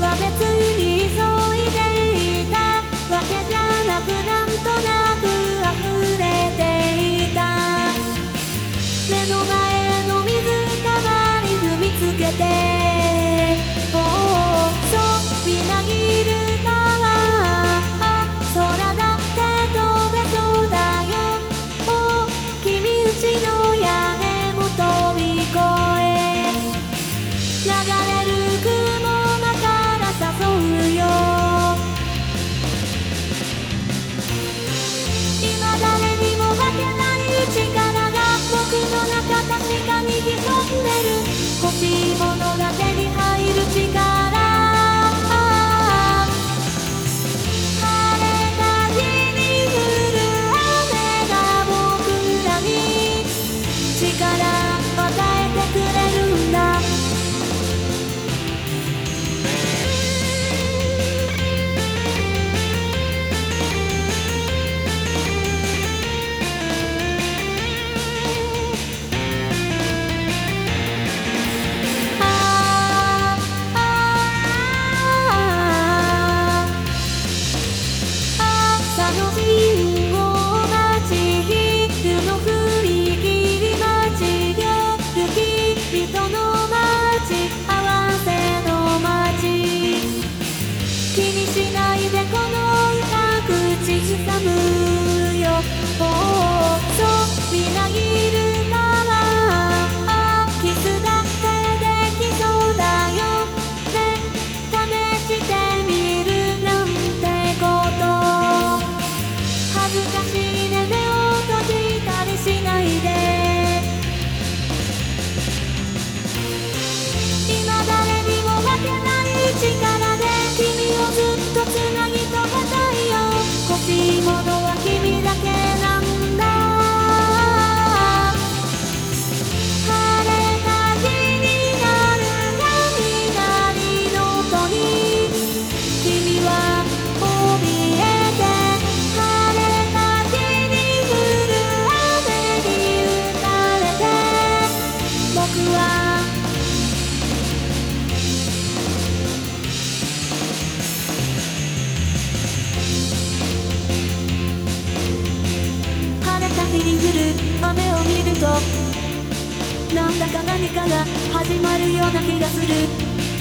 は別に急いでいた。わけじゃなくなんとなく溢れていた。目の前の水たまり踏みつけて。少し日に降る雨を見るとなんだか何かが始まるような気がする。